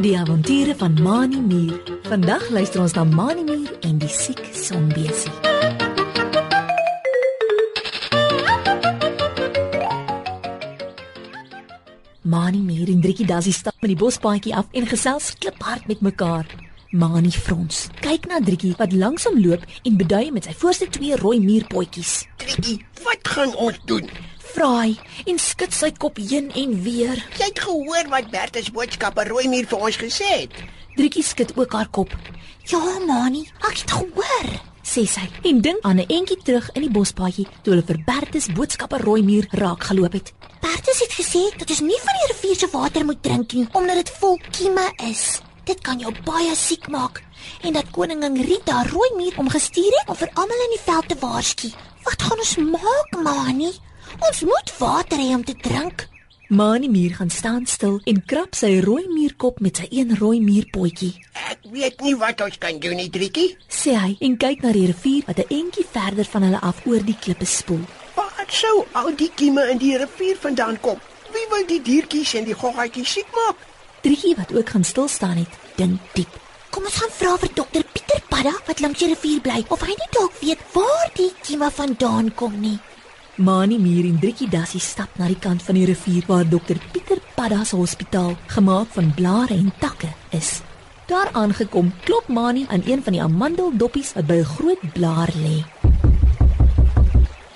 Die avonture van Mani Mier. Vandag luister ons na Mani Mier en die siek sonbesie. Mani Mier en Driekie Dassie stap met die bospaadjie af en gesels kliphard met mekaar. Mani frons. Kyk na Driekie wat langsom loop en bedui met sy voorste twee rooi muurpotjies. Trikkie, wat gaan ons doen? Vraai en skud sy kop heen en weer. Jy het gehoor wat Bertus boodskappe Rooimier vir ons gesê het. Driekie skud ook haar kop. Ja, Mani, ek het gehoor, sê sy en dink aan 'n entjie terug in die bospaadjie toe hulle vir Bertus boodskappe Rooimier raak geloop het. Bertus het gesê dat ons nie van die rivier se water moet drink nie omdat dit vol kieme is. Dit kan jou baie siek maak en dat koningin Rita Rooimier omgestuur het om vir almal in die veld te waarsku. Wat gaan ons maak, Mani? Ons moet water hê om te drink. Mani Mier gaan staan stil en krap sy rooi muurkop met sy een rooi muurpotjie. Ek weet nie wat ons kan doen nie, Trikkie. Sê hy en kyk na die rivier wat 'n entjie verder van hulle af oor die klippe spoel. Wat sou al die kieme in die rivier vandaan kom? Wie wil die diertjies en die goggatjies siek maak? Driekie wat ook gaan stil staan het, dink diep. Kom ons gaan vra vir dokter Pieter Padda wat langs die rivier bly of hy nie dalk weet waar die kieme vandaan kom nie. Mani Mier en Driekie Dassie stap na die kant van die rivier waar dokter Pieter Padda se hospitaal, gemaak van blare en takke, is. Daar aangekom, klop Mani aan een van die amandeldoppies wat by 'n groot blaar lê.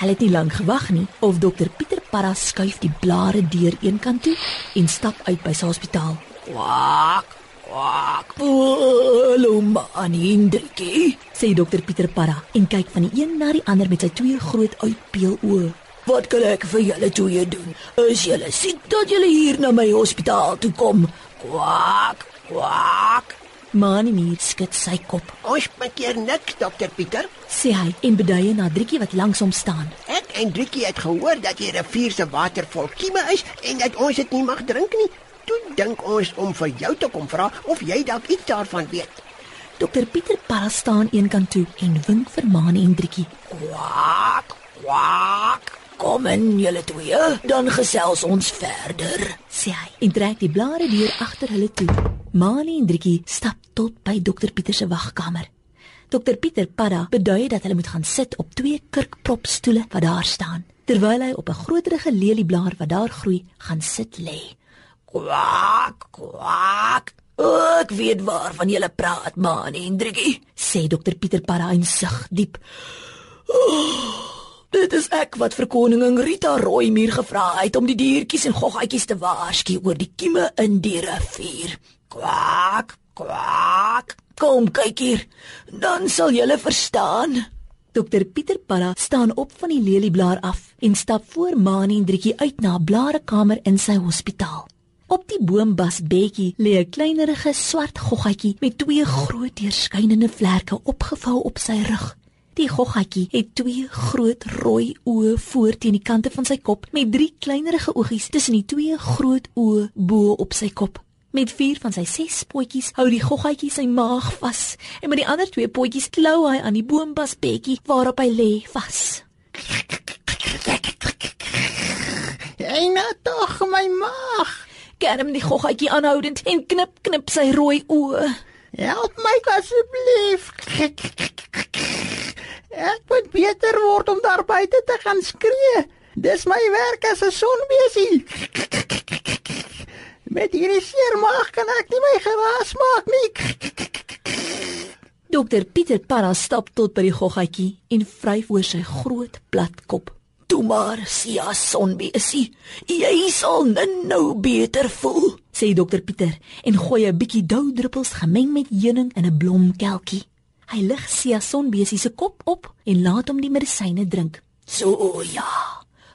Hulle het nie lank gewag nie of dokter Pieter Padda skuif die blare deur eenkant toe en stap uit by sy hospitaal. Kwak, kwak. Hallo Mani en Driekie, sê dokter Pieter Padda en kyk van die een na die ander met sy twee groot uitpeeloë. Wat kan ek vir julle twee doen? Is julle siek dat julle hier na my hospitaal toe kom? Kwak, kwak. Mani Mier skud sy kop, Ons maak niks, dokter Pieter. sê hy en beduie na Driekie wat langs hom staan. Ek en Driekie het gehoor dat die rivier se water vol kieme is en dat ons dit nie mag drink nie. Toe dink ons om vir jou te kom vra of jy dalk iets daarvan weet. Dokter Pieter Padda staan eenkant toe en wink vir Mani en Driekie. Kwak, kwak. Kom in julle twee, dan gesels ons verder, sê hy en trek die blare deur agter hulle toe. Mani en Driekie stap tot by dokter Pieter se wagkamer. Dokter Pieter Padda bedui dat hulle moet gaan sit op twee kurkpropstoele wat daar staan, terwyl hy op 'n groterige lelieblaar wat daar groei, gaan sit lê. Kwak, kwak. Ek weet waarvan jy praat, Mani en Driekie, sê dokter Pieter Padda en sug diep. Dit is ek wat vir koningin Rita Rooimier gevra het om die diertjies en goggatjies te waarsku oor die kieme in die rivier. Kwak, kwak. Kom kyk hier. Dan sal julle verstaan. Dokter Pieter Padda staan op van die lelieblaar af en stap voor Mani en Driekie uit na 'n blarekamer in sy hospitaal. Op die boombas bedjie lê 'n kleinerige swart goggatjie met twee groot deurskynende vlerke opgevou op sy rug. Die goggatjie het twee groot rooi oë voor teen die kante van sy kop met drie kleinerige oogies tussen die twee groot oë bo op sy kop. Met vier van sy ses potjies hou die goggatjie sy maag vas en met die ander twee potjies klou hy aan die boombas bedjie waarop hy lê vas. Hey, nou tog my maag. Kerm die goggatjie aanhoudend en knip knip sy rooi oë. Help my asseblief. Ek moet beter word om daar buite te gaan skree. Dis my werk as 'n sonbesie. Met hierdie seer maag kan ek nie my geraas maak nie. Dokter Pieter Parra stap tot by die goggatjie en vryf oor sy groot plat kop. "Toe maar, Sia sonbesie, jy sal nou beter voel," sê dokter Pieter en gooi 'n bietjie doudruppels gemeng met heuning in 'n blomkelkie. Hy lig Sia sonbesie se kop op en laat hom die medisyne drink. "So ja,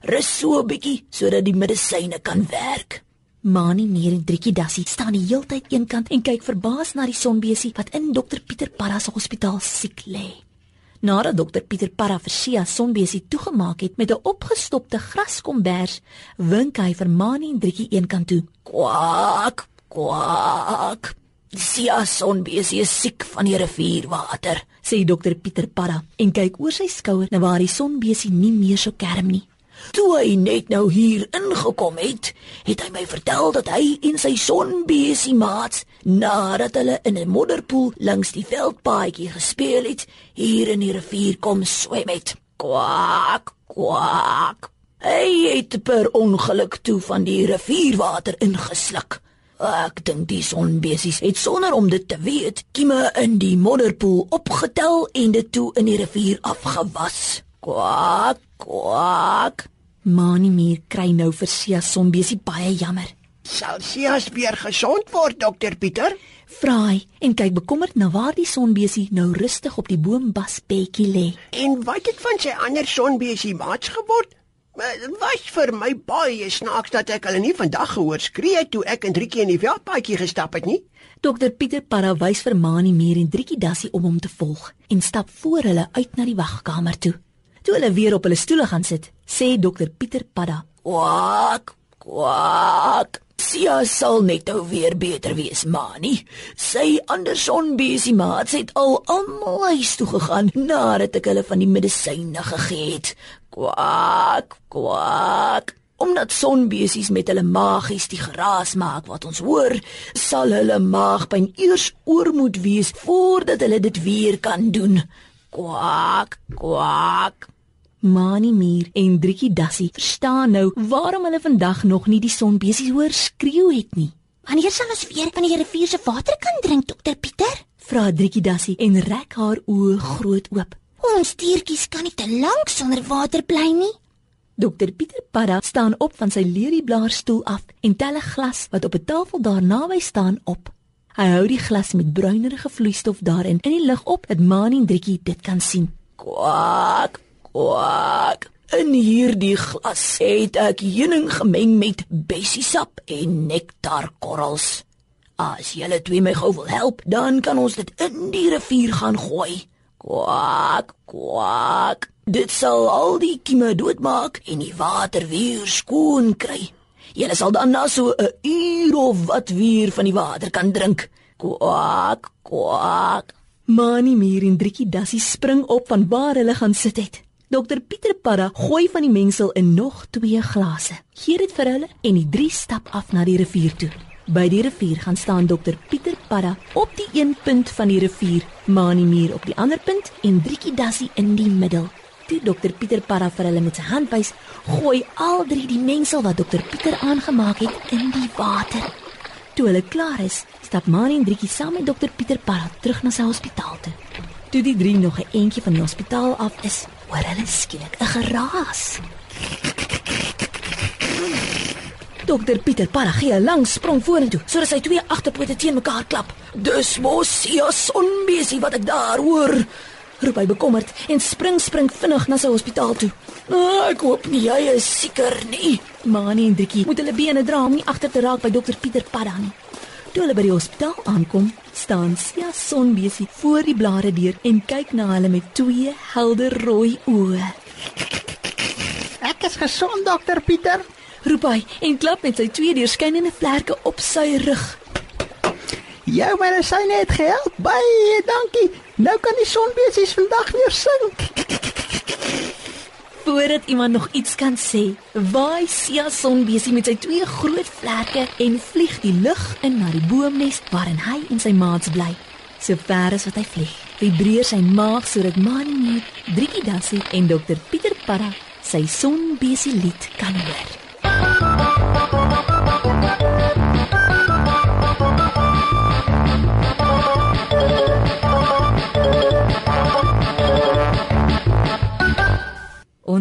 rus so 'n bietjie sodat die medisyne kan werk." Mani Mier en Driekie Dassie staan die heeltyd eenkant en kyk verbaas na die sonbesie wat in dokter Pieter Parra se hospitaal siek lê. Nadat dokter Pieter Parra vir Sia sonbesie toegemaak het met 'n opgestopte graskombers, wink hy vir Mani en Driekie eenkant toe. Kwak, kwak. Sia sonbesie is siek van die rivierwater, sê dokter Pieter Parra en kyk oor sy skouer na waar die sonbesie nie meer so kerm nie. Toe hy net nou hier ingekom het, het hy my vertel dat hy en sy sonbesie maats nadat hulle in 'n modderpoel langs die veldpaadjie gespeel het, hier in die rivier kom swem het. Kwak, kwak. Hy het per ongeluk toe van die rivierwater ingesluk. Ek dink die sonbesies het sonder om dit te weet, kieme in die modderpoel opgetel en dit toe in die rivier afgewas. Kwak, kwak. Mani Mier kry nou vir Sia sonbesie baie jammer. Sal Sias weer gesond word, dokter Pieter? Vra hy en kyk bekommerd na waar die sonbesie nou rustig op die boombasbekkie lê. En wat het van sy ander sonbesie maats geword? Dit was vir my baie snaaks dat ek hulle nie vandag gehoor skree toe ek en Driekie in die veldpaadjie gestap het nie. Dokter Pieter Parra wys vir Mani Mier en Driekie Dassie om hom te volg en stap voor hulle uit na die wagkamer toe. Toe hulle weer op hulle stoele gaan sit, sê dokter Pieter Parra: Kwak, kwak. Sia sal net nou weer beter wees, Mani. Sy ander sonbesie maats het al almal huis toe gegaan nadat ek hulle van die medisyne gegee het. Kwak, kwak. Omdat sonbesies met hulle maagies die geraas maak wat ons hoor, sal hulle maagpyn eers oor moet wees voordat hulle dit weer kan doen. Kwak, kwak. Mani Mier en Driekie Dassie verstaan nou waarom hulle vandag nog nie die sonbesies hoor skreeu het nie. Wanneer sal ons weer van die rivier se water kan drink, dokter Pieter? Vra Driekie Dassie en rek haar oë groot oop. Ons diertjies kan nie te lank sonder water bly nie. Dokter Pieter Parra staan op van sy lelieblaarstoel af en tel 'n glas wat op 'n tafel daar naby staan op. Hy hou die glas met bruinerige vloeistof daarin in die lig op dat Mani en Driekie dit kan sien. Kwak, kwak. In hierdie glas het ek heuning gemeng met bessiesap en nektarkorrels. As julle twee my gou wil help, dan kan ons dit in die rivier gaan gooi. Kwak, kwak. Dit sal al die kieme doodmaak en die water weer skoon kry. Julle sal dan na so 'n uur of wat weer van die water kan drink. Kwak, kwak. Mani Mier en Driekie Dassie spring op van waar hulle gaan sit het. Dokter Pieter Parra gooi van die mengsel in nog twee glase. Gee dit vir hulle en die drie stap af na die rivier toe. By die rivier gaan staan dokter Pieter Parra op die een punt van die rivier, Mani Mier op die ander punt en Driekie Dassie in die middel. Toe dokter Pieter Parra vir hulle met sy hand wys, gooi al drie die mengsel wat dokter Pieter aangemaak het in die water. Toe hulle klaar is, stap Mani en Driekie saam met dokter Pieter Parra terug na sy hospitaal toe. Toe die drie nog 'n entjie van die hospitaal af is, hoor hulle skielik 'n geraas. Dokter Pieter Parra gee 'n lang sprong vorentoe sodat sy twee agterpote teen mekaar klap. Dis mos Sia sonbesie wat ek daar hoor. Roep hy bekommerd en spring spring vinnig na sy hospitaal toe. Ah, ek hoop nie hy is seker nie. Mani en Driekie moet hulle bene dra om nie agter te raak by dokter Pieter Parra nie. Toe hulle by die hospitaal aankom, staan Sia sonbesie voor die blare deur en kyk na hulle met twee helder rooi oë. Ek is gesond, dokter Pieter. Roep hy en klap met sy twee deurskynende vlerke op sy rug. Jou medisyne het gehelp. Baie dankie. Nou kan die sonbesies vandag weer sing. Voordat iemand nog iets kan sê, waai Sia sonbesie met sy twee groot vlerke en vlieg die lug in na die boomnes waarin hy en sy maats bly. So ver as wat hy vlieg, vibreer sy maag sodat Mani Mier, Driekie Dassie en Dr Pieter Parra sy sonbesie lied kan hoor.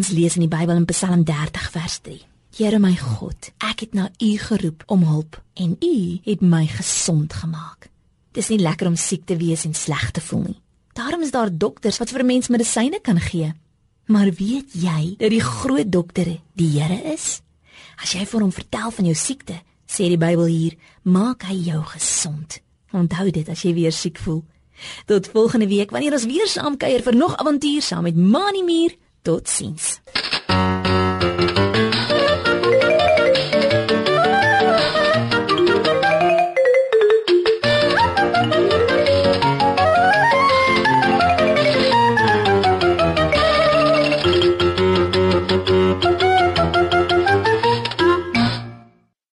Ons lees in die Bybel in Psalm 30 vers 3. Here my God, ek het na U geroep om hulp en U het my gesond gemaak. Dis nie lekker om siek te wees en sleg te voel nie. Daarom is daar dokters wat vir 'n mens medisyne kan gee. Maar weet jy dat die groot dokter die Here is? As jy vir hom vertel van jou siekte, sê die Bybel hier, maak hy jou gesond. Onthou dit as jy weer siek voel. Tot volgende week wanneer ons weer saam kuier vir nog avontuur saam met Mani Mier. Totsiens.